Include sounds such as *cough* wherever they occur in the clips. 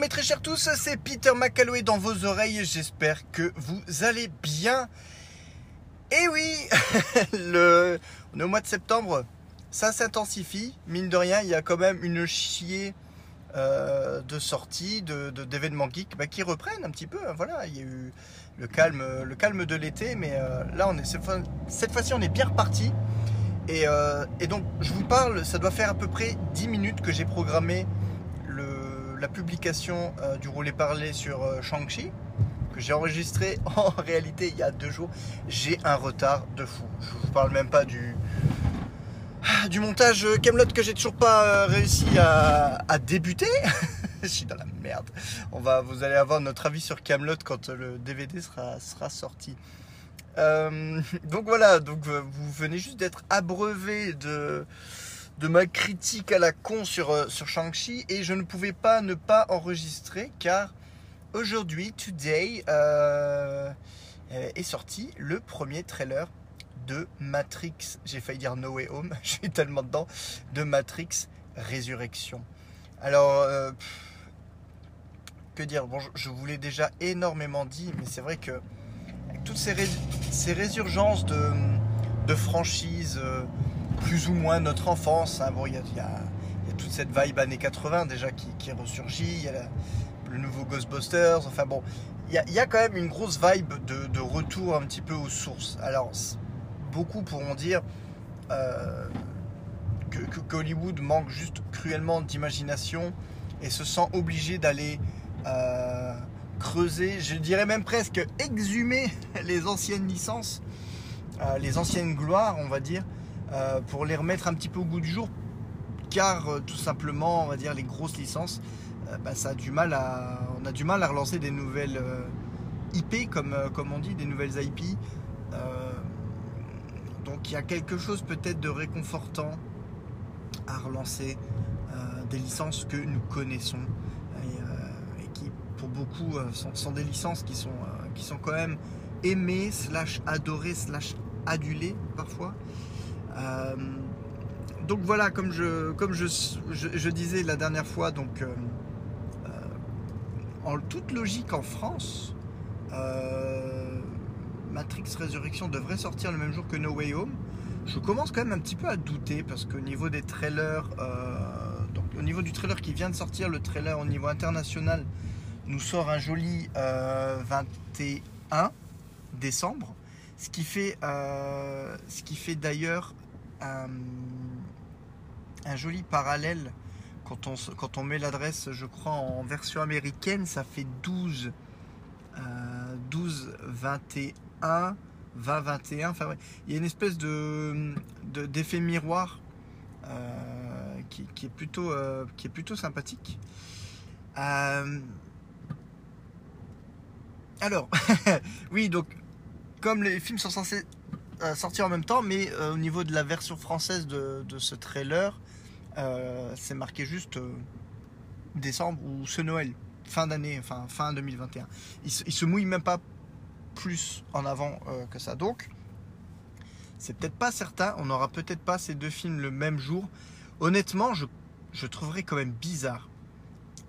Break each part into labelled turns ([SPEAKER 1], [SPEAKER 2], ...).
[SPEAKER 1] Mes très chers tous, c'est Peter McCalloway dans vos oreilles, j'espère que vous allez bien. Et oui, *laughs* le... au mois de septembre, ça s'intensifie, mine de rien, il y a quand même une chier euh, de sorties, de, d'événements geeks bah, qui reprennent un petit peu. Hein, voilà, il y a eu le calme, le calme de l'été, mais euh, là, on est, cette fois-ci, on est bien reparti. Et, euh, et, donc, je vous parle, ça doit faire à peu près 10 minutes que j'ai programmé la publication euh, du roulé parlé sur euh, Shang-Chi, que j'ai enregistré *laughs* en réalité il y a deux jours. J'ai un retard de fou. Je vous parle même pas du, du montage Camelot que j'ai toujours pas euh, réussi à, débuter. *laughs* je suis dans la merde. On va, vous allez avoir notre avis sur Camelot quand le DVD sera, sera sorti. *laughs* donc voilà, donc vous venez juste d'être abreuvé de de ma critique à la con sur, euh, sur Shang-Chi et je ne pouvais pas ne pas enregistrer car aujourd'hui, today, euh, est sorti le premier trailer de Matrix. J'ai failli dire No Way Home, *laughs* je suis tellement dedans, de Matrix Résurrection. Alors, euh, que dire? Je vous l'ai déjà énormément dit, mais c'est vrai que toutes ces, ces résurgences de, de franchises plus ou moins notre enfance. Hein. Bon, il y, a, toute cette vibe années 80 déjà qui, qui ressurgit. Il y a le nouveau Ghostbusters. Enfin bon, il y, a, quand même une grosse vibe de, retour un petit peu aux sources. Alors, beaucoup pourront dire euh, que, Hollywood manque juste cruellement d'imagination et se sent obligé d'aller euh, creuser, je dirais même presque exhumer *laughs* les anciennes licences, euh, les anciennes gloires, on va dire, euh, pour les remettre un petit peu au goût du jour, car euh, tout simplement, on va dire, les grosses licences, euh, bah, ça a du mal à, on a du mal à relancer des nouvelles IP, comme, comme on dit, des nouvelles IP. donc il y a quelque chose peut-être de réconfortant à relancer des licences que nous connaissons et, qui pour beaucoup sont, des licences qui sont, qui sont quand même aimées, slash adorées, slash adulées parfois. Euh, donc voilà, comme je, comme je, disais la dernière fois, donc euh, euh, en toute logique en France, Matrix Résurrection devrait sortir le même jour que No Way Home. Je commence quand même un petit peu à douter parce qu'au niveau des trailers, au niveau du trailer qui vient de sortir, le trailer au niveau international nous sort un joli 21 décembre. Ce qui fait, ce qui fait d'ailleurs un, joli parallèle quand on, quand on met l'adresse, je crois, en version américaine, ça fait 12, 12 21, 20, 21. Enfin, il y a une espèce de, d'effet miroir euh, qui, est plutôt, euh, qui est plutôt sympathique. Euh, alors, *laughs* oui, donc, comme les films sont censés sortir en même temps, mais euh, au niveau de la version française de, ce trailer, euh, c'est marqué juste euh, décembre ou ce Noël, fin d'année, enfin fin 2021. Il se, se mouille même pas plus en avant que ça. Donc, c'est peut-être pas certain, on n'aura peut-être pas ces deux films le même jour. Honnêtement, je, je trouverais quand même bizarre.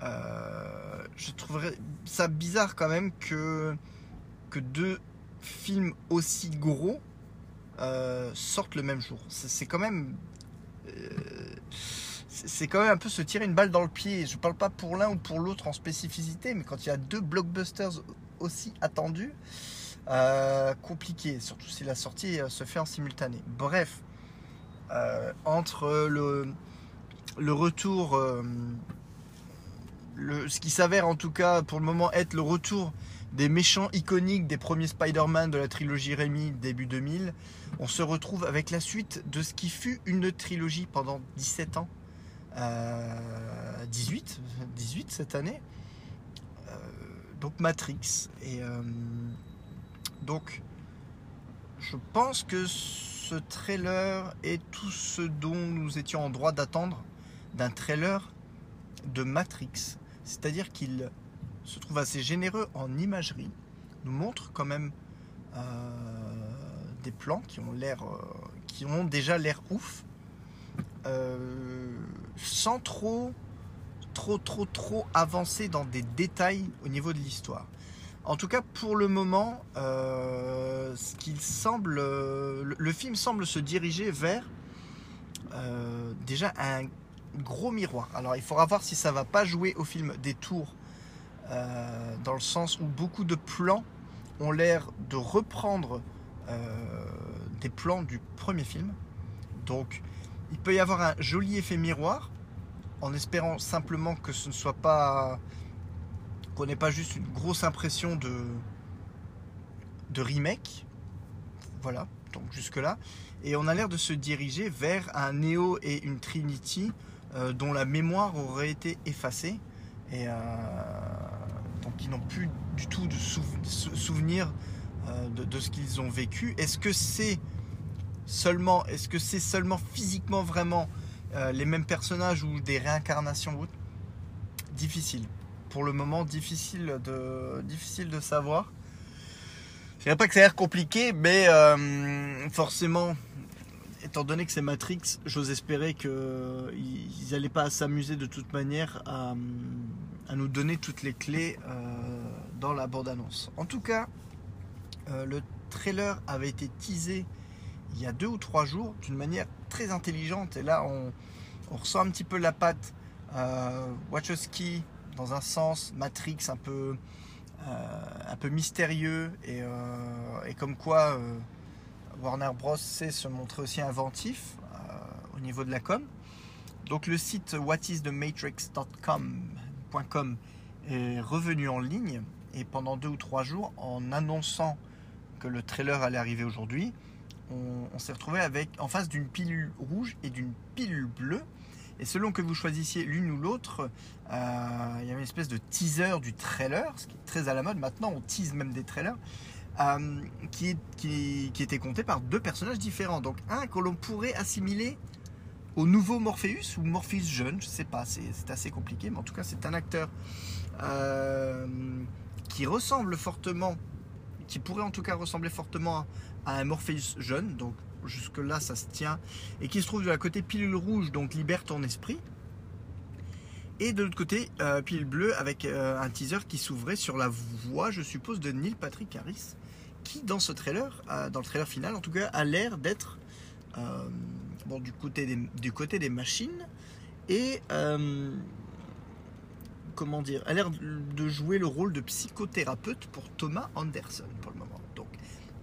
[SPEAKER 1] je trouverais ça bizarre quand même que, que deux films aussi gros euh, sortent le même jour. C'est quand même. Euh, c'est quand même un peu se tirer une balle dans le pied. Je parle pas pour l'un ou pour l'autre en spécificité, mais quand il y a deux blockbusters aussi attendus, euh, compliqué, surtout si la sortie se fait en simultané. Bref, entre le, retour, ce qui s'avère en tout cas pour le moment être le retour des méchants iconiques des premiers Spider-Man de la trilogie Rémi début 2000, on se retrouve avec la suite de ce qui fut une trilogie pendant 17 ans. 18, euh, 18 cette année. Euh, donc Matrix. Et euh, donc, je pense que ce trailer est tout ce dont nous étions en droit d'attendre d'un trailer de Matrix. C'est-à-dire qu'il se trouve assez généreux en imagerie, nous montre quand même euh, des plans qui ont l'air, euh, qui ont déjà l'air ouf, euh, sans trop trop, trop, trop avancé dans des détails au niveau de l'histoire. En tout cas, pour le moment, ce qu'il semble, le, film semble se diriger vers déjà un gros miroir. Alors, il faudra voir si ça va pas jouer au film des tours, euh, dans le sens où beaucoup de plans ont l'air de reprendre euh, des plans du premier film. Donc, il peut y avoir un joli effet miroir, en espérant simplement que ce ne soit pas qu'on n'ait pas juste une grosse impression de remake. Voilà, donc jusque là. Et on a l'air de se diriger vers un Neo et une Trinity euh, dont la mémoire aurait été effacée et euh, donc ils n'ont plus du tout de sou souvenir euh, de, ce qu'ils ont vécu. Est-ce que c'est seulement, est-ce que c'est seulement physiquement vraiment euh, les mêmes personnages ou des réincarnations Difficile. Pour le moment, difficile de, difficile de savoir. Je dirais pas que ça a l'air compliqué, mais euh, forcément, étant donné que c'est Matrix, j'ose espérer qu'ils n'allaient pas s'amuser de toute manière à, à, nous donner toutes les clés euh, dans la bande-annonce. En tout cas, euh, le trailer avait été teasé il y a deux ou trois jours d'une manière très intelligente. Et là, on, on ressent un petit peu la patte euh, dans un sens, Matrix un peu, euh, un peu mystérieux et, et comme quoi Warner Bros sait se montrer aussi inventif au niveau de la com. Donc le site whatisthematrix.com est revenu en ligne et pendant deux ou trois jours en annonçant que le trailer allait arriver aujourd'hui, on, s'est retrouvé avec en face d'une pilule rouge et d'une pilule bleue. Et selon que vous choisissiez l'une ou l'autre, euh, il y avait une espèce de teaser du trailer, ce qui est très à la mode. Maintenant, on tease même des trailers. Euh, qui, qui, qui, était compté par deux personnages différents. Donc un que l'on pourrait assimiler au nouveau Morpheus ou Morpheus jeune, je sais pas, c'est assez compliqué, mais en tout cas c'est un acteur euh, qui ressemble fortement, qui pourrait en tout cas ressembler fortement à un Morpheus jeune, donc jusque là ça se tient, et qui se trouve de la côté pilule rouge, donc libère ton esprit. Et de l'autre côté, euh, pilule bleue avec euh, un teaser qui s'ouvrait sur la voix, je suppose, de Neil Patrick Harris, qui dans ce trailer, dans le trailer final en tout cas, a l'air d'être du, côté des, du côté des machines et euh, comment dire, a l'air de jouer le rôle de psychothérapeute pour Thomas Anderson pour le moment. Donc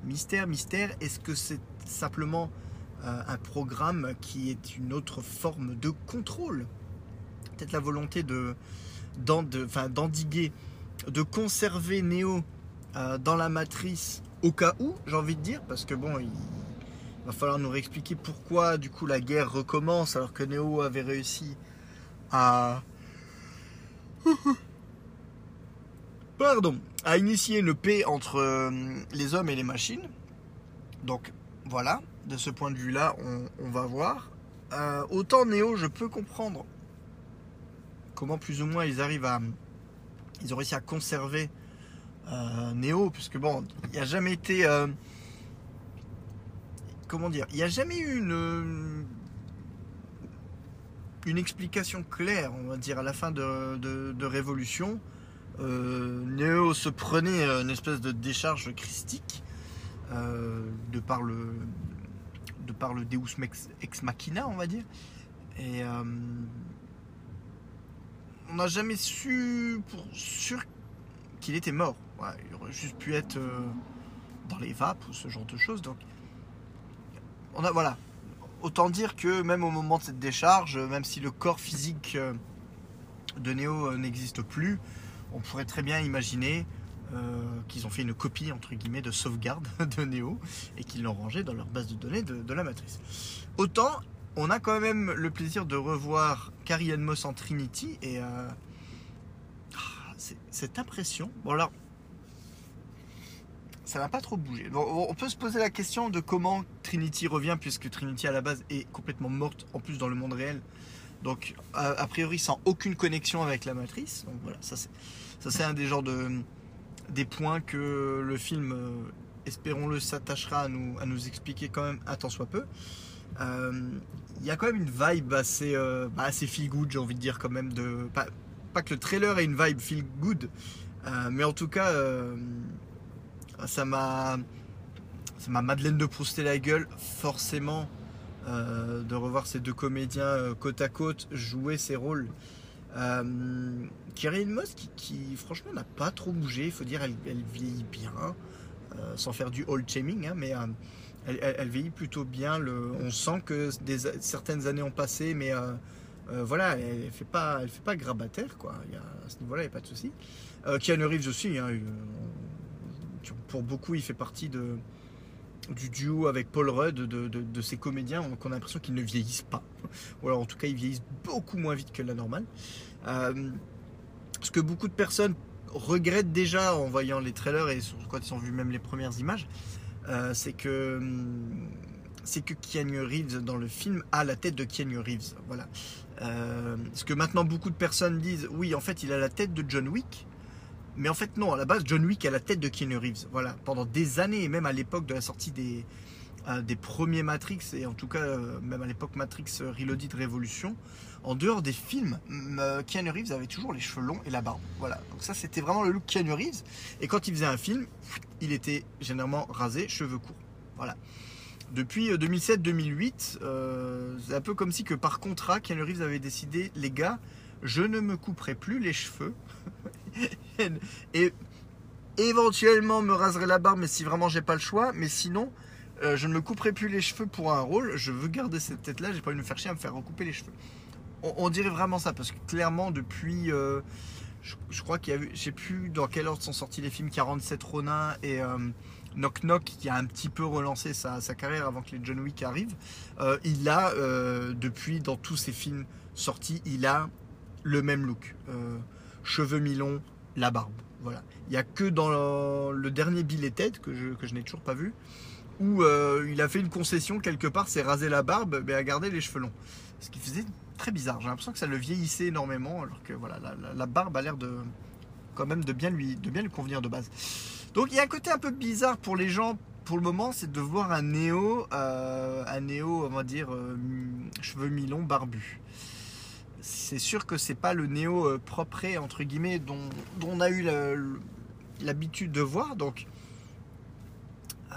[SPEAKER 1] mystère, mystère, est-ce que c'est simplement euh, un programme qui est une autre forme de contrôle? Peut-être la volonté de d'endiguer, de, conserver Neo euh, dans la matrice au cas où, j'ai envie de dire, parce que bon, il, va falloir nous réexpliquer pourquoi du coup la guerre recommence alors que Neo avait réussi à pardon, à initier une paix entre euh, les hommes et les machines. Donc voilà, de ce point de vue-là, on, on, va voir. Euh, autant Neo, je peux comprendre comment plus ou moins ils arrivent à. Ils ont réussi à conserver euh, Neo, puisque bon, il n'y a jamais été. Euh, comment dire Il n'y a jamais eu une. Explication claire, on va dire, à la fin de, Révolution. Euh, Neo se prenait une espèce de décharge christique euh, de par le de par Deus ex machina, on va dire. Et euh, on n'a jamais su pour sûr qu'il était mort. Il aurait juste pu être euh, dans les vapes ou ce genre de choses. Donc, voilà. Autant dire que même au moment de cette décharge, même si le corps physique euh, de Neo n'existe plus, on pourrait très bien imaginer euh, qu'ils ont fait une copie entre guillemets de sauvegarde *laughs* de Neo et qu'ils l'ont rangé dans leur base de données de, la matrice. Autant on a quand même le plaisir de revoir Carrie Moss en Trinity et euh, cette impression. Bon alors, ça n'a pas trop bougé. On peut se poser la question de comment Trinity revient puisque Trinity à la base est complètement morte en plus dans le monde réel. Donc a, priori sans aucune connexion avec la matrice. Donc voilà, ça c'est un des genres de des points que le film, euh, espérons-le, s'attachera à nous, à nous expliquer quand même un tant soit peu. Il euh, y a quand même une vibe assez, euh, bah, assez feel good, j'ai envie de dire quand même, de, pas, pas que le trailer ait une vibe feel good, mais en tout cas, ça m'a Madeleine de Prousté la gueule, forcément, de revoir ces deux comédiens côte à côte jouer ces rôles. Euh, Moss qui, franchement n'a pas trop bougé, il faut dire, elle, vieillit bien, euh, sans faire du old shaming, hein, mais euh, elle, vieillit plutôt bien. On sent que certaines années ont passé, mais euh, voilà, elle, ne fait pas, elle fait pas grabataire quoi. À ce niveau-là, il n'y a pas de souci. Keanu Reeves aussi, hein, pour beaucoup, il fait partie de, du duo avec Paul Rudd de, de, ces comédiens qu'on a l'impression qu'ils ne vieillissent pas. Ou alors en tout cas ils vieillissent beaucoup moins vite que la normale. Euh, ce que beaucoup de personnes regrettent déjà en voyant les trailers et quand ils ont vu même les premières images, euh, c'est que hum, c'est que Keanu Reeves dans le film a la tête de Keanu Reeves. Voilà. Euh, ce que maintenant beaucoup de personnes disent, oui en fait il a la tête de John Wick. Mais en fait, non, à la base, John Wick a la tête de Keanu Reeves. Voilà, pendant des années, et même à l'époque de la sortie des, euh, premiers Matrix, et en tout cas, euh, même à l'époque Matrix Reloaded Révolution, en dehors des films, euh, Keanu Reeves avait toujours les cheveux longs et la barbe. Voilà, donc ça, c'était vraiment le look Keanu Reeves. Et quand il faisait un film, il était généralement rasé, cheveux courts. Voilà. Depuis 2007-2008, c'est un peu comme si que par contrat, Keanu Reeves avait décidé, les gars, je ne me couperai plus les cheveux. *laughs* et éventuellement me raserai la barbe, mais si vraiment j'ai pas le choix. Mais sinon, euh, je ne me couperai plus les cheveux pour un rôle. Je veux garder cette tête-là. J'ai pas envie de me faire chier à me faire recouper les cheveux. On, dirait vraiment ça parce que clairement depuis, euh, je, crois qu'il y a eu, je sais plus dans quel ordre sont sortis les films 47 Ronin et euh, Knock Knock qui a un petit peu relancé sa, carrière avant que les John Wick arrivent. il a depuis dans tous ses films sortis, il a le même look. Cheveux mi-longs, la barbe. Voilà. Il n'y a que dans le, dernier Bill Ted, que je, que je n'ai toujours pas vu, où euh, il a fait une concession quelque part, c'est raser la barbe, mais a gardé les cheveux longs. Ce qui faisait très bizarre. J'ai l'impression que ça le vieillissait énormément, alors que voilà, la, barbe a l'air de quand même de bien, lui, de bien lui convenir de base. Donc il y a un côté un peu bizarre pour les gens pour le moment, c'est de voir un néo, euh, un néo, on va dire, cheveux mi-longs, barbu c'est sûr que c'est pas le néo euh, propre entre guillemets dont, on a eu l'habitude de voir. Donc, euh,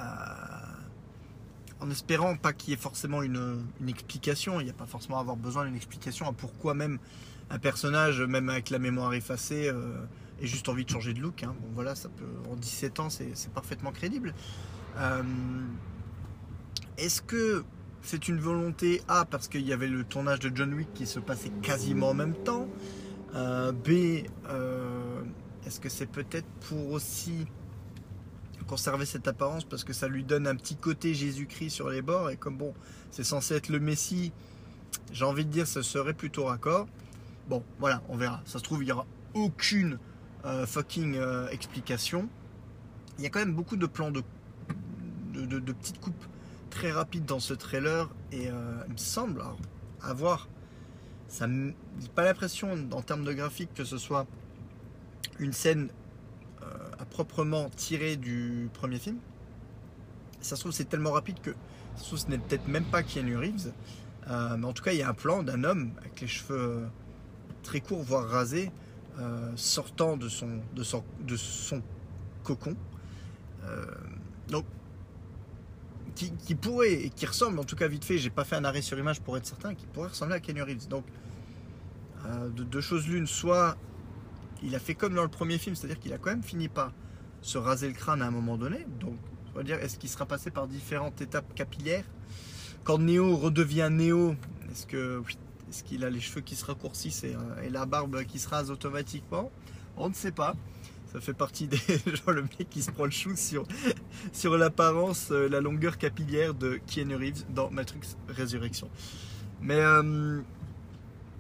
[SPEAKER 1] en espérant pas qu'il y ait forcément une, explication, il n'y a pas forcément à avoir besoin d'une explication à pourquoi même un personnage, même avec la mémoire effacée, euh, ait juste envie de changer de look. Hein. Bon voilà, ça peut en 17 ans, c'est parfaitement crédible. Est-ce que c'est une volonté A parce qu'il y avait le tournage de John Wick qui se passait quasiment en même temps. Euh, B, euh, est-ce que c'est peut-être pour aussi conserver cette apparence parce que ça lui donne un petit côté Jésus-Christ sur les bords et comme bon, c'est censé être le Messie, j'ai envie de dire ce serait plutôt raccord. Bon, voilà, on verra. Ça se trouve, il n'y aura aucune euh, fucking explication. Il y a quand même beaucoup de plans de, de petites coupes très rapide dans ce trailer et euh, il me semble avoir ça pas l'impression en termes de graphique que ce soit une scène euh, à proprement tirée du premier film. Ça se trouve c'est tellement rapide que ça ce n'est peut-être même pas Keanu Reeves. Euh, mais en tout cas il y a un plan d'un homme avec les cheveux très courts voire rasés sortant de son, de son, de son cocon. donc qui, pourrait et qui ressemble, en tout cas vite fait, j'ai pas fait un arrêt sur image pour être certain, qui pourrait ressembler à Kenny Reeves. Donc, euh, de deux choses l'une, soit il a fait comme dans le premier film, c'est-à-dire qu'il a quand même fini par se raser le crâne à un moment donné. Donc, on va dire, est-ce qu'il sera passé par différentes étapes capillaires Quand Néo redevient Néo, est-ce que est-ce qu'il a les cheveux qui se raccourcissent et, euh, et la barbe qui se rase automatiquement? On ne sait pas. Ça fait partie des *laughs* genre le mec qui se prend le chou sur, sur l'apparence, euh, la longueur capillaire de Keanu Reeves dans Matrix Résurrection. Mais euh,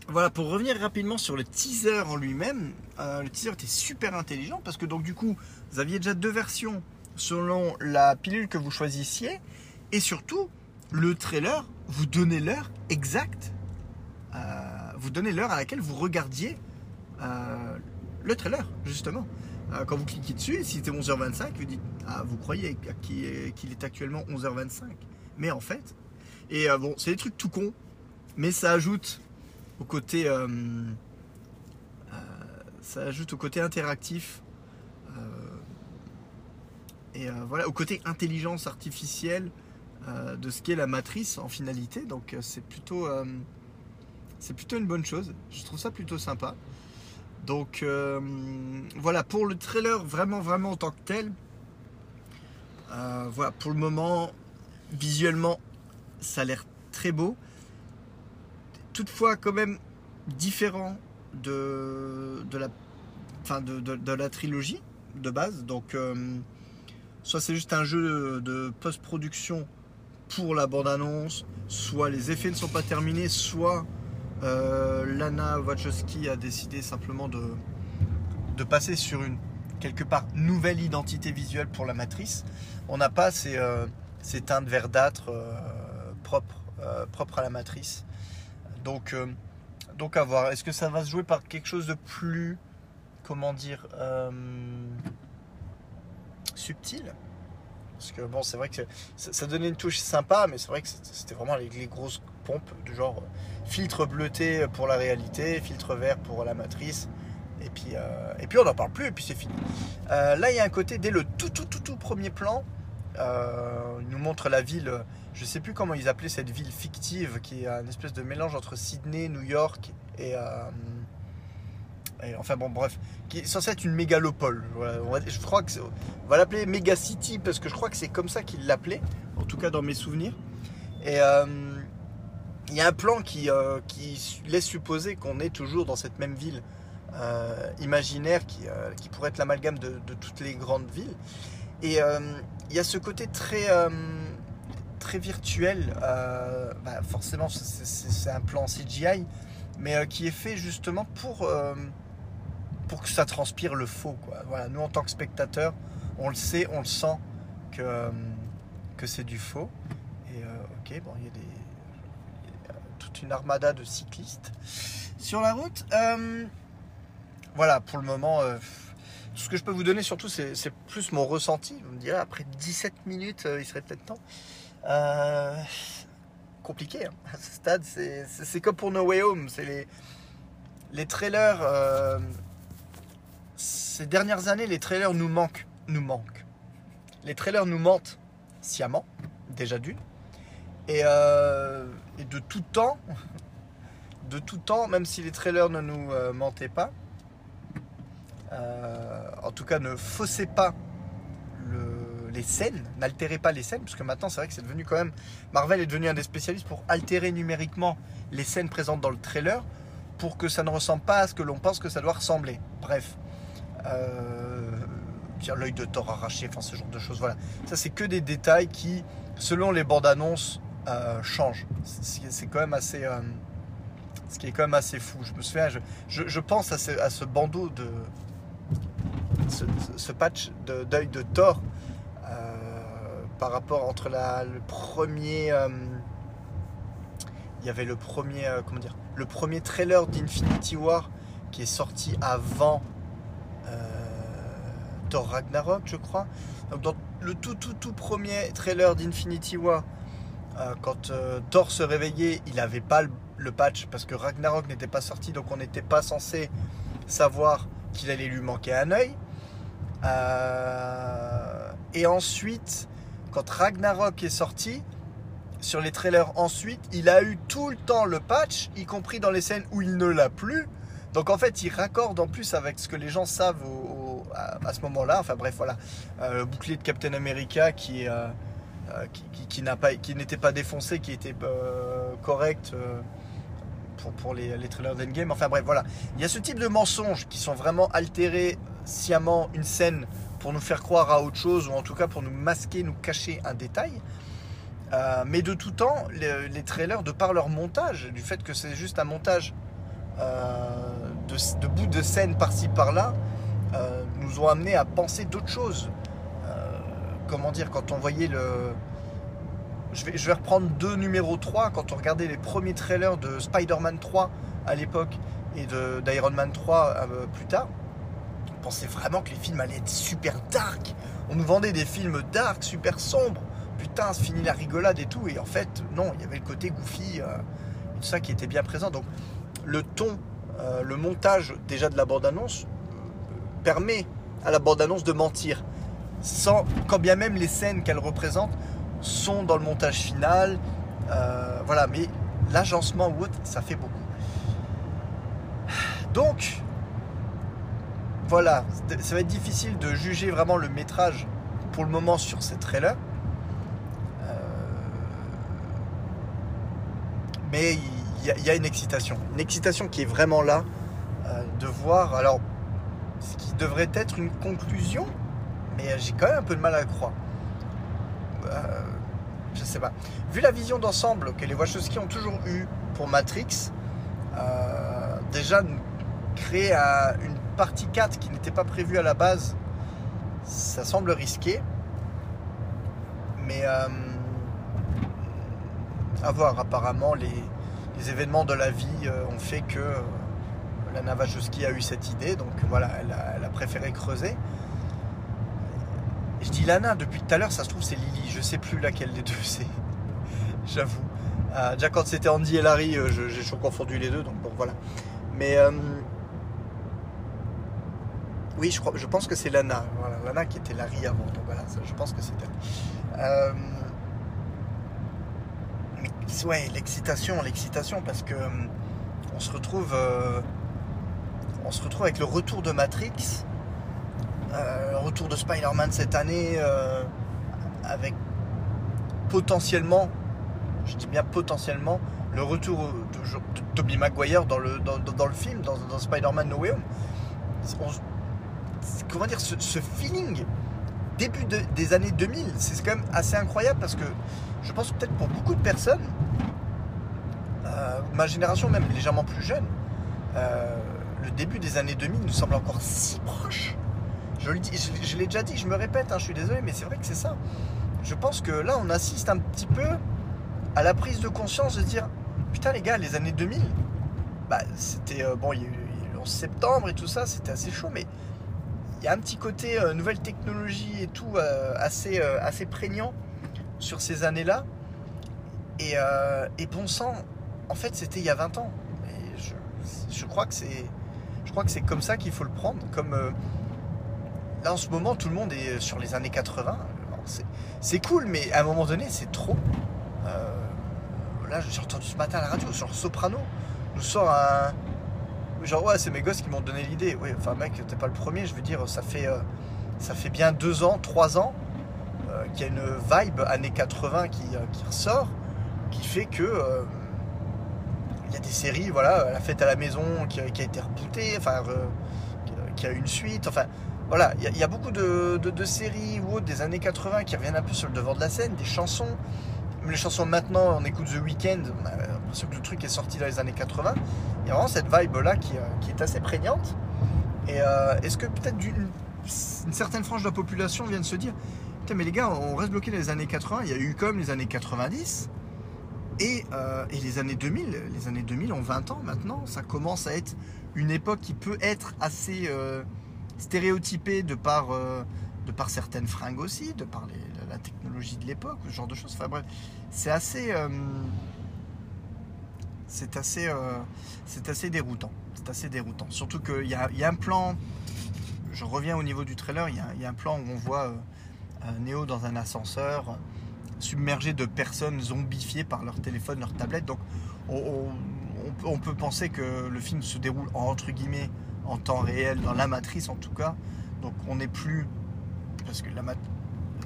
[SPEAKER 1] voilà, pour revenir rapidement sur le teaser en lui-même, euh, le teaser était super intelligent parce que donc du coup, vous aviez déjà deux versions selon la pilule que vous choisissiez et surtout le trailer vous donnait l'heure exacte, vous donnez l'heure à laquelle vous regardiez le trailer justement. Euh, quand vous cliquez dessus, si c'était 11h25, vous dites Ah, vous croyez qu'il est actuellement 11h25 Mais en fait, et euh, bon, c'est des trucs tout cons, mais ça ajoute au côté, euh, ajoute au côté interactif et voilà au côté intelligence artificielle de ce qu'est la matrice en finalité. Donc c'est plutôt c'est plutôt une bonne chose. Je trouve ça plutôt sympa. Donc voilà, pour le trailer vraiment vraiment en tant que tel, voilà, pour le moment, visuellement, ça a l'air très beau. Toutefois, quand même différent de, la, fin de, de, la trilogie de base. Donc, euh, soit c'est juste un jeu de post-production pour la bande-annonce, soit les effets ne sont pas terminés, soit euh, Lana Wachowski a décidé simplement de, passer sur une quelque part nouvelle identité visuelle pour la matrice. On n'a pas ces, euh, teintes verdâtres propres, propres à la matrice. Donc, donc à voir. Est-ce que ça va se jouer par quelque chose de plus, comment dire, euh, subtil? Parce que bon, c'est vrai que ça, donnait une touche sympa, mais c'est vrai que c'était vraiment les, grosses pompes du genre euh, filtre bleuté pour la réalité, filtre vert pour la matrice. Et puis, euh, et puis on n'en parle plus et puis c'est fini. là, il y a un côté, dès le tout, tout, tout, tout premier plan, il nous montre la ville je sais plus comment ils appelaient cette ville fictive qui est un espèce de mélange entre Sydney, New York et, euh, enfin bon bref, qui est censé être une mégalopole. je crois que on va l'appeler Mega City parce que je crois que c'est comme ça qu'ils l'appelaient, en tout cas dans mes souvenirs. Et euh, il y a un plan qui, euh, qui laisse supposer qu'on est toujours dans cette même ville imaginaire qui, qui, pourrait être l'amalgame de, toutes les grandes villes. Et il y a ce côté très très virtuel. Euh, bah, forcément, c'est un plan CGI, mais euh, qui est fait justement pour, euh, pour que ça transpire le faux. Quoi. Voilà, nous, en tant que spectateurs, on le sait, on le sent que, que c'est du faux. Et ok, bon, il y a des, toute une armada de cyclistes sur la route. voilà, pour le moment ce que je peux vous donner surtout, c'est plus mon ressenti. Vous me direz, après 17 minutes, il serait peut-être temps. Euh, compliqué. Hein. À ce stade, c'est comme pour No Way Home. C'est les, les trailers. Euh, ces dernières années, les trailers nous manquent. Nous manquent. Les trailers nous mentent sciemment, déjà d'une. Et, euh, et, de tout temps, de tout temps, même si les trailers ne nous mentaient pas, en tout cas ne faussaient pas les scènes, n'altérez pas les scènes, parce que maintenant c'est vrai que c'est devenu quand même. Marvel est devenu un des spécialistes pour altérer numériquement les scènes présentes dans le trailer pour que ça ne ressemble pas à ce que l'on pense que ça doit ressembler. Bref. Euh, l'œil de Thor arraché, enfin ce genre de choses. Voilà. Ça c'est que des détails qui, selon les bandes annonces, euh, changent. C'est quand même assez. Euh, ce qui est quand même assez fou. Je me souviens, je, pense à ce, bandeau de. Ce, patch d'œil de Thor par rapport entre la, le premier. Il y avait le premier. Comment dire Le premier trailer d'Infinity War qui est sorti avant Ragnarok, je crois. Donc, dans le tout, tout, tout premier trailer d'Infinity War, quand Thor se réveillait, il n'avait pas le, patch parce que Ragnarok n'était pas sorti, donc on n'était pas censé savoir qu'il allait lui manquer un œil. et ensuite, quand Ragnarok est sorti, sur les trailers ensuite, il a eu tout le temps le patch, y compris dans les scènes où il ne l'a plus. Donc en fait, il raccorde en plus avec ce que les gens savent à, ce moment-là. Enfin bref, voilà. Euh, le bouclier de Captain America qui, euh, euh, qui, qui n'était pas défoncé, qui était correct pour, pour les, les trailers d'Endgame. Enfin bref, voilà. Il y a ce type de mensonges qui sont vraiment altérés sciemment une scène pour nous faire croire à autre chose ou en tout cas pour nous masquer, nous cacher un détail. Mais de tout temps, les, trailers, de par leur montage, du fait que c'est juste un montage euh, de, bouts de scène par-ci par-là, euh, nous ont amené à penser d'autres choses. comment dire, quand on voyait le. Je vais, reprendre deux numéros 3, quand on regardait les premiers trailers de Spider-Man 3 à l'époque et d'Iron Man 3 plus tard, pensait vraiment que les films allaient être super dark. On nous vendait des films dark, super sombres. Putain, se finit la rigolade et tout. Et en fait, non, il y avait le côté goofy, euh, tout ça qui était bien présent. Donc, le ton, euh, le montage déjà de la bande-annonce permet à la bande-annonce de mentir. Sans, quand bien même les scènes qu'elle représente sont dans le montage final. Euh, voilà, mais l'agencement ou autre, ça fait beaucoup. Donc, voilà, ça va être difficile de juger vraiment le métrage pour le moment sur ces trailers. Euh, mais il y, a une excitation. Une excitation qui est vraiment là euh, de voir. Alors, ce qui devrait être une conclusion, mais j'ai quand même un peu de mal à croire. Euh, je sais pas. Vu la vision d'ensemble que les Wachowski ont toujours eu pour Matrix, euh, déjà créer une partie 4 qui n'était pas prévue à la base, ça semble risqué. Mais euh, à voir, apparemment, les, événements de la vie euh, ont fait que euh, la Navajowski a eu cette idée, donc voilà, elle a, préféré creuser. je dis Lana depuis tout à l'heure, ça se trouve c'est Lily, je sais plus laquelle des deux *laughs* c'est. J'avoue. déjà quand c'était Andy et Larry, j'ai toujours confondu les deux, donc bon voilà. Mais oui, je, pense que c'est Lana. Voilà, Lana qui était Larry avant. Donc voilà, je pense que c'est elle. Euh, mais ouais, l'excitation, l'excitation, parce que euh, on se retrouve, euh, on se retrouve avec le retour de Matrix, le retour de Spider-Man cette année, avec potentiellement, je dis bien potentiellement, le retour de, Tobey Maguire dans le, dans, le film, dans, Spider-Man No Way Home. Comment dire, ce, feeling début des années 2000, c'est quand même assez incroyable parce que je pense peut-être pour beaucoup de personnes, euh, ma génération même légèrement plus jeune, euh, le début des années 2000 nous semble encore si proche. Je, je, l'ai déjà dit, je me répète, hein, je suis désolé, mais c'est vrai que c'est ça. Je pense que là, on assiste un petit peu à la prise de conscience de dire putain les gars, les années 2000, bah, c'était euh, bon, il y a eu le 11 septembre et tout ça, c'était assez chaud, mais il y a un petit côté euh, nouvelle technologie et tout euh, assez, assez prégnant sur ces années-là. Et, bon sang, en fait, c'était il y a 20 ans. Je, crois que c'est, je crois que c'est comme ça qu'il faut le prendre. Comme là en ce moment, tout le monde est sur les années 80. C'est cool, mais à un moment donné, c'est trop. là, j'ai entendu ce matin à la radio sur Soprano, nous sort un Genre, ouais, c'est mes gosses qui m'ont donné l'idée. Oui, enfin, mec, t'es pas le premier, je veux dire, ça fait, euh, ça fait bien deux ans, trois ans euh, qu'il y a une vibe années 80 qui, euh, qui ressort, qui fait que. Il y a des séries, voilà, La fête à la maison qui, a été rebootée, enfin, qui a une suite, enfin. Voilà, il y, a beaucoup de, séries ou autres des années 80 qui reviennent un peu sur le devant de la scène, des chansons les chansons maintenant, on écoute The Weeknd, on a l'impression que le truc est sorti dans les années 80. Il y a vraiment cette vibe-là qui, euh, est assez prégnante. Et euh, est-ce que peut-être une, certaine frange de la population vient de se dire Putain, mais les gars, on reste bloqué dans les années 80, il y a eu comme les années 90. Et, euh, et, les années 2000, les années 2000 ont 20 ans maintenant, ça commence à être une époque qui peut être assez stéréotypée de par, de par certaines fringues aussi, de par la technologie de l'époque, ce genre de choses. Enfin bref, c'est assez, euh, c'est assez, euh, c'est assez déroutant. C'est assez déroutant. Surtout qu'il y a, y a, un plan. Je reviens au niveau du trailer. Il y a, un plan où on voit euh, Néo dans un ascenseur submergé de personnes zombifiées par leur téléphone, leur tablette. Donc on, peut penser que le film se déroule entre guillemets en temps réel, dans la matrice en tout cas. Donc on n'est plus parce que la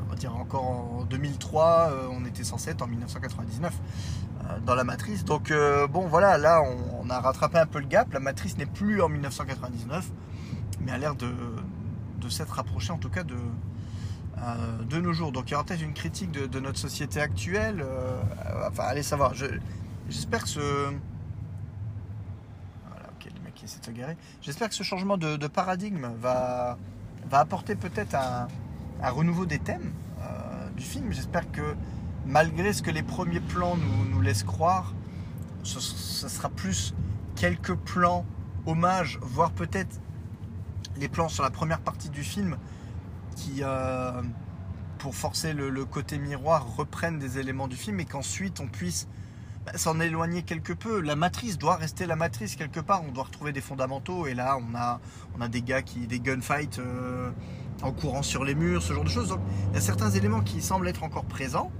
[SPEAKER 1] on va dire encore en 2003, euh, on était censé être en 1999 euh, dans la matrice. Donc euh, bon voilà, là on, a rattrapé un peu le gap. La matrice n'est plus en 1999, mais a l'air de, s'être rapprochée en tout cas de, de nos jours. Donc il y aura peut-être une critique de, notre société actuelle. enfin, allez savoir. J'espère que ce. Voilà, ok, le mec essaie de se garer. J'espère que ce changement de, paradigme va, va apporter peut-être un un renouveau des thèmes euh, du film. J'espère que malgré ce que les premiers plans nous, laissent croire, ce, sera plus quelques plans hommages, voire peut-être les plans sur la première partie du film qui, euh, pour forcer le, côté miroir, reprennent des éléments du film et qu'ensuite on puisse bah, s'en éloigner quelque peu. La matrice doit rester la matrice quelque part. On doit retrouver des fondamentaux. Et là, on a, on a des gars qui, des gunfights euh, en courant sur les murs, ce genre de choses. Donc, il y a certains éléments qui semblent être encore présents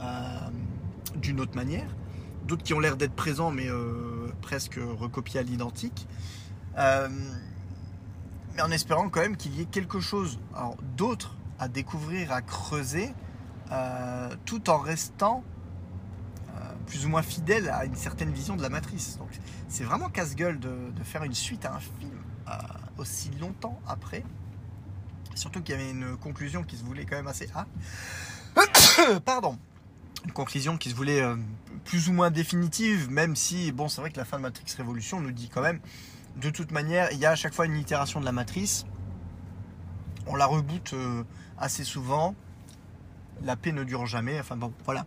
[SPEAKER 1] euh, d'une autre manière. D'autres qui ont l'air d'être présents, mais presque recopiés à l'identique. Mais en espérant quand même qu'il y ait quelque chose d'autre à découvrir, à creuser, tout en restant plus ou moins fidèle à une certaine vision de la matrice. Donc c'est vraiment casse-gueule de, faire une suite à un film euh, aussi longtemps après. Surtout qu'il y avait une conclusion qui se voulait quand même assez. Ah *coughs* Pardon Une conclusion qui se voulait euh, plus ou moins définitive, même si, bon, c'est vrai que la fin de Matrix Révolution nous dit quand même, de toute manière, il y a à chaque fois une itération de la matrice. On la reboot euh, assez souvent. La paix ne dure jamais. Enfin bon, voilà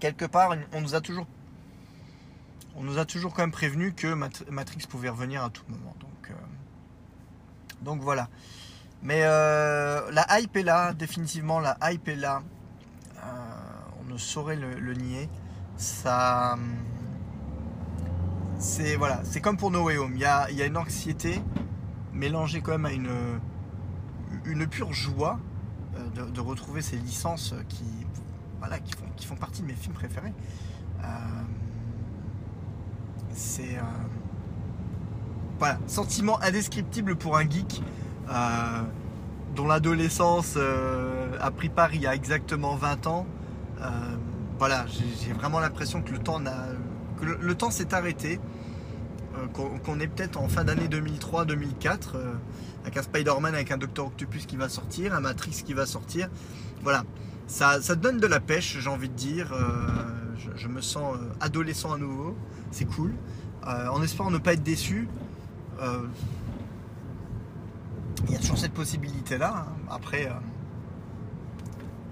[SPEAKER 1] quelque part, on nous a toujours, on nous a toujours quand même prévenu que Matrix pouvait revenir à tout moment. Donc, euh, voilà. Mais euh, la hype est là, définitivement, la hype est là. On ne saurait le, nier. Ça, c'est comme pour No Way Home. Il y a, une anxiété mélangée quand même à une, pure joie de, de retrouver ces licences qui, voilà, qui font, partie de mes films préférés. Euh, c'est euh, sentiment indescriptible pour un geek euh, dont l'adolescence a pris part il y a exactement 20 ans. j'ai vraiment l'impression que le temps, le, temps s'est arrêté, qu'on est peut-être en fin d'année 2003-2004, avec un Spider-Man, avec un Doctor Octopus qui va sortir, un Matrix qui va sortir. Voilà, ça, donne de la pêche, j'ai envie de dire. Euh, je, me sens euh, adolescent à nouveau. C'est cool. Euh, en espérant ne pas être déçu. il y a toujours cette possibilité-là. Hein. Après,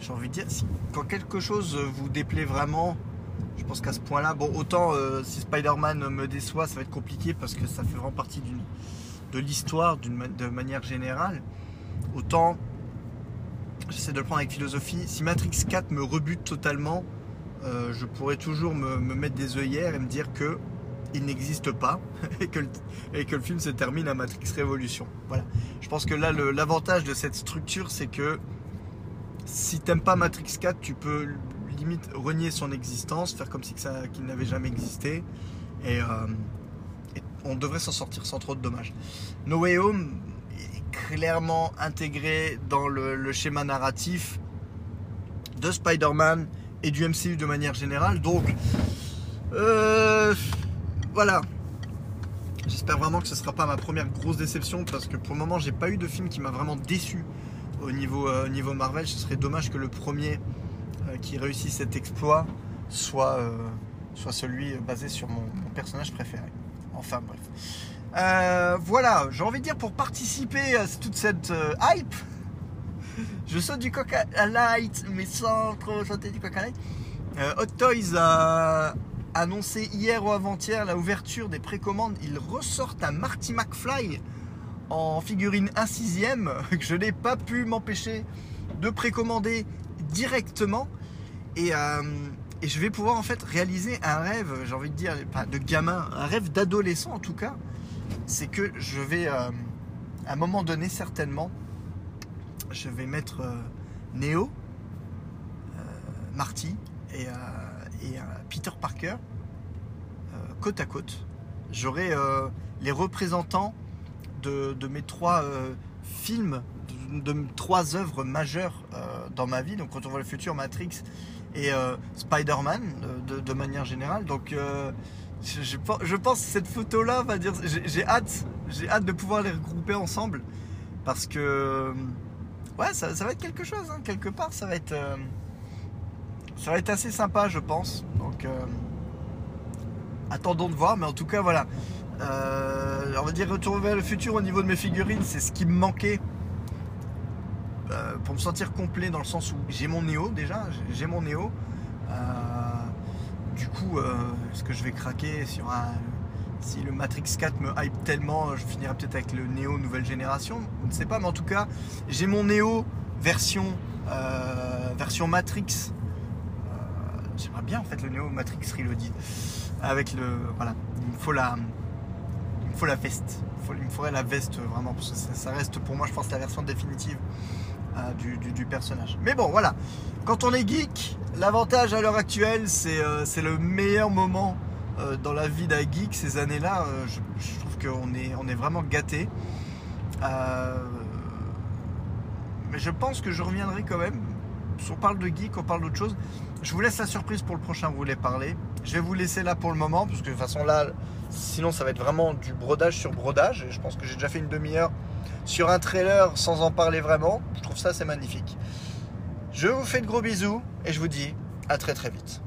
[SPEAKER 1] j'ai envie de dire, quand quelque chose vous déplaît vraiment, je pense qu'à ce point-là, bon, autant si Spider-Man me déçoit, ça va être compliqué parce que ça fait vraiment partie de l'histoire de manière générale. Autant j'essaie de le prendre avec philosophie. Si Matrix 4 me rebute totalement, euh, je pourrais toujours me, mettre des œillères et me dire que il n'existe pas *laughs* et que, le, et que le film se termine à Matrix Révolution. Voilà. Je pense que là, l'avantage de cette structure, c'est que si t'aimes pas Matrix 4, tu peux limite renier son existence, faire comme si qu'il n'avait jamais existé, et, euh, et on devrait s'en sortir sans trop de dommages. No Way Home, clairement intégré dans le, schéma narratif de Spider-Man et du MCU de manière générale. Donc, euh, voilà. J'espère vraiment que ce ne sera pas ma première grosse déception parce que pour le moment, j'ai pas eu de film qui m'a vraiment déçu au niveau, euh, Marvel. Ce serait dommage que le premier qui réussit cet exploit soit, soit celui basé sur mon personnage préféré. Enfin bref. Euh, voilà, j'ai envie de dire pour participer à toute cette euh, hype, *laughs* je saute du coca light, mais sans trop sauter du coca light. Euh, Hot Toys a annoncé hier ou avant-hier la ouverture des précommandes. Ils ressortent un Marty McFly en figurine 1 sixième *laughs* que je n'ai pas pu m'empêcher de précommander directement. Et, et, je vais pouvoir en fait réaliser un rêve, j'ai envie de dire, pas de gamin, un rêve d'adolescent en tout cas c'est que je vais, euh, à un moment donné certainement, je vais mettre euh, Neo, euh, Marty et, Peter Parker côte à côte. J'aurai les représentants de, mes trois films, de, mes trois œuvres majeures dans ma vie. Donc, quand on voit le futur, Matrix et Spider-Man de, manière générale. Donc, je, pense que cette photo-là va dire. J'ai hâte, hâte de pouvoir les regrouper ensemble parce que ouais, ça, va être quelque chose. Hein, quelque part, ça va être, euh, ça va être assez sympa, je pense. Donc, euh, attendons de voir. Mais en tout cas, voilà. Euh, on va dire retour vers le futur au niveau de mes figurines, c'est ce qui me manquait pour me sentir complet dans le sens où j'ai mon Néo déjà, j'ai mon Néo du coup, euh, est-ce que je vais craquer sur un. Si le Matrix 4 me hype tellement, je finirai peut-être avec le Neo nouvelle génération? Je ne sais pas, mais en tout cas, j'ai mon Neo version, euh, version Matrix. Euh, j'aimerais bien en fait le Neo Matrix Reloaded. Avec le. Voilà. Il me faut la. Il me faut la veste. Il, me faudrait la veste vraiment. Parce que ça, reste pour moi, je pense, la version définitive euh, du, personnage. Mais bon, voilà. Quand on est geek, l'avantage à l'heure actuelle, c'est euh, le meilleur moment euh, dans la vie d'un geek ces années-là. Je, je, trouve qu'on est, on est vraiment gâté. mais je pense que je reviendrai quand même on parle de geek, on parle d'autre chose. Je vous laisse la surprise pour le prochain, vous voulez parler. Je vais vous laisser là pour le moment, parce que de toute façon là, sinon ça va être vraiment du brodage sur brodage. Et je pense que j'ai déjà fait une demi-heure sur un trailer sans en parler vraiment. Je trouve ça c'est magnifique. Je vous fais de gros bisous et je vous dis à très très vite.